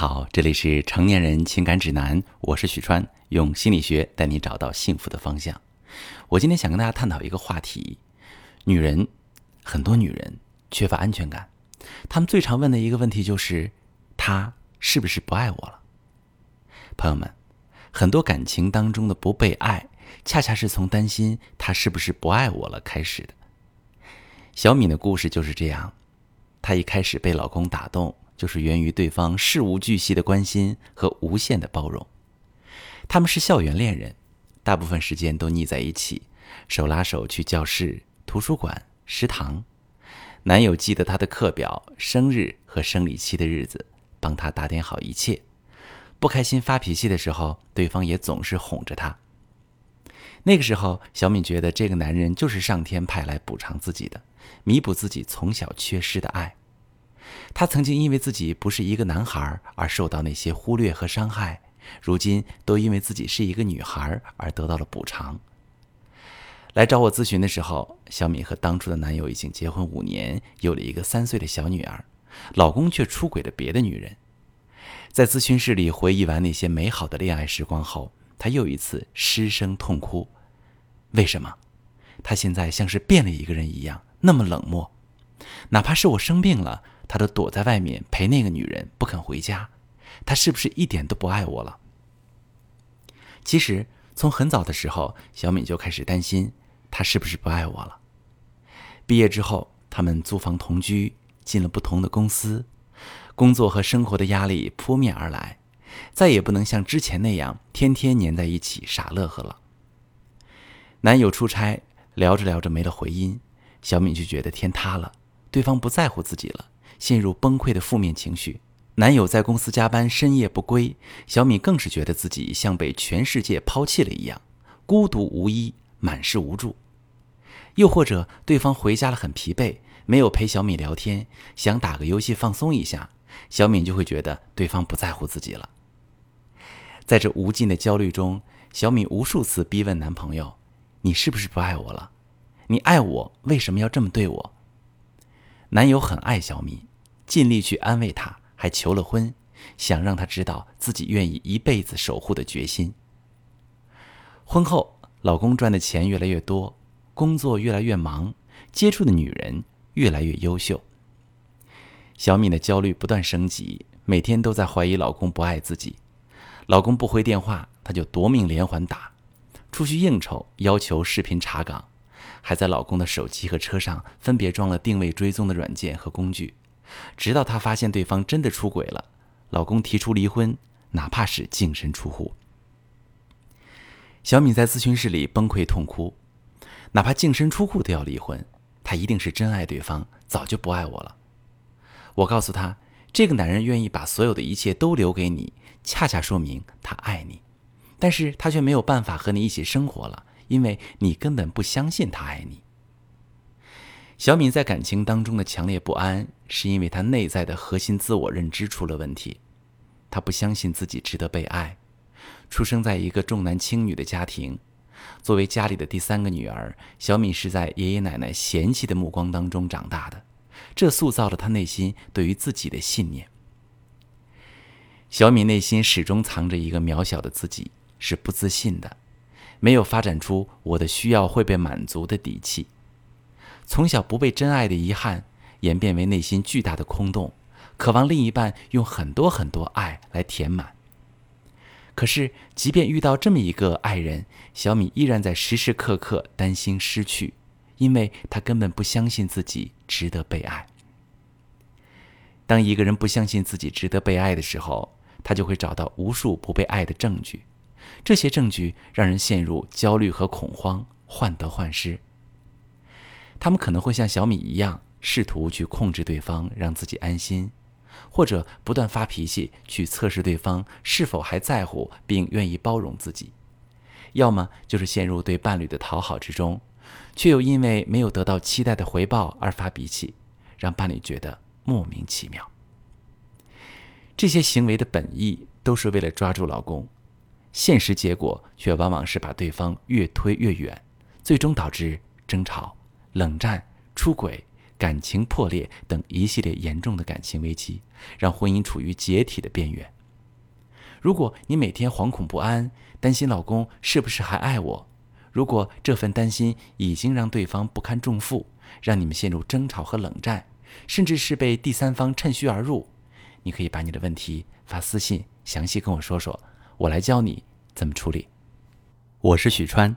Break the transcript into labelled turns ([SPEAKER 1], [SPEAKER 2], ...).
[SPEAKER 1] 好，这里是成年人情感指南，我是许川，用心理学带你找到幸福的方向。我今天想跟大家探讨一个话题：女人，很多女人缺乏安全感，她们最常问的一个问题就是，他是不是不爱我了？朋友们，很多感情当中的不被爱，恰恰是从担心他是不是不爱我了开始的。小敏的故事就是这样，她一开始被老公打动。就是源于对方事无巨细的关心和无限的包容。他们是校园恋人，大部分时间都腻在一起，手拉手去教室、图书馆、食堂。男友记得她的课表、生日和生理期的日子，帮她打点好一切。不开心发脾气的时候，对方也总是哄着她。那个时候，小敏觉得这个男人就是上天派来补偿自己的，弥补自己从小缺失的爱。她曾经因为自己不是一个男孩而受到那些忽略和伤害，如今都因为自己是一个女孩而得到了补偿。来找我咨询的时候，小敏和当初的男友已经结婚五年，有了一个三岁的小女儿，老公却出轨了别的女人。在咨询室里回忆完那些美好的恋爱时光后，她又一次失声痛哭。为什么？她现在像是变了一个人一样，那么冷漠。哪怕是我生病了。他都躲在外面陪那个女人，不肯回家。他是不是一点都不爱我了？其实从很早的时候，小敏就开始担心他是不是不爱我了。毕业之后，他们租房同居，进了不同的公司，工作和生活的压力扑面而来，再也不能像之前那样天天黏在一起傻乐呵了。男友出差，聊着聊着没了回音，小敏就觉得天塌了，对方不在乎自己了。陷入崩溃的负面情绪，男友在公司加班深夜不归，小敏更是觉得自己像被全世界抛弃了一样，孤独无依，满是无助。又或者对方回家了很疲惫，没有陪小敏聊天，想打个游戏放松一下，小敏就会觉得对方不在乎自己了。在这无尽的焦虑中，小敏无数次逼问男朋友：“你是不是不爱我了？你爱我，为什么要这么对我？”男友很爱小敏。尽力去安慰她，还求了婚，想让她知道自己愿意一辈子守护的决心。婚后，老公赚的钱越来越多，工作越来越忙，接触的女人越来越优秀。小敏的焦虑不断升级，每天都在怀疑老公不爱自己。老公不回电话，她就夺命连环打；出去应酬，要求视频查岗，还在老公的手机和车上分别装了定位追踪的软件和工具。直到她发现对方真的出轨了，老公提出离婚，哪怕是净身出户。小敏在咨询室里崩溃痛哭，哪怕净身出户都要离婚，她一定是真爱对方，早就不爱我了。我告诉她，这个男人愿意把所有的一切都留给你，恰恰说明他爱你，但是他却没有办法和你一起生活了，因为你根本不相信他爱你。小敏在感情当中的强烈不安，是因为她内在的核心自我认知出了问题。她不相信自己值得被爱。出生在一个重男轻女的家庭，作为家里的第三个女儿，小敏是在爷爷奶奶嫌弃的目光当中长大的，这塑造了她内心对于自己的信念。小敏内心始终藏着一个渺小的自己，是不自信的，没有发展出我的需要会被满足的底气。从小不被真爱的遗憾，演变为内心巨大的空洞，渴望另一半用很多很多爱来填满。可是，即便遇到这么一个爱人，小米依然在时时刻刻担心失去，因为她根本不相信自己值得被爱。当一个人不相信自己值得被爱的时候，他就会找到无数不被爱的证据，这些证据让人陷入焦虑和恐慌，患得患失。他们可能会像小米一样，试图去控制对方，让自己安心，或者不断发脾气去测试对方是否还在乎并愿意包容自己；要么就是陷入对伴侣的讨好之中，却又因为没有得到期待的回报而发脾气，让伴侣觉得莫名其妙。这些行为的本意都是为了抓住老公，现实结果却往往是把对方越推越远，最终导致争吵。冷战、出轨、感情破裂等一系列严重的感情危机，让婚姻处于解体的边缘。如果你每天惶恐不安，担心老公是不是还爱我，如果这份担心已经让对方不堪重负，让你们陷入争吵和冷战，甚至是被第三方趁虚而入，你可以把你的问题发私信，详细跟我说说，我来教你怎么处理。我是许川，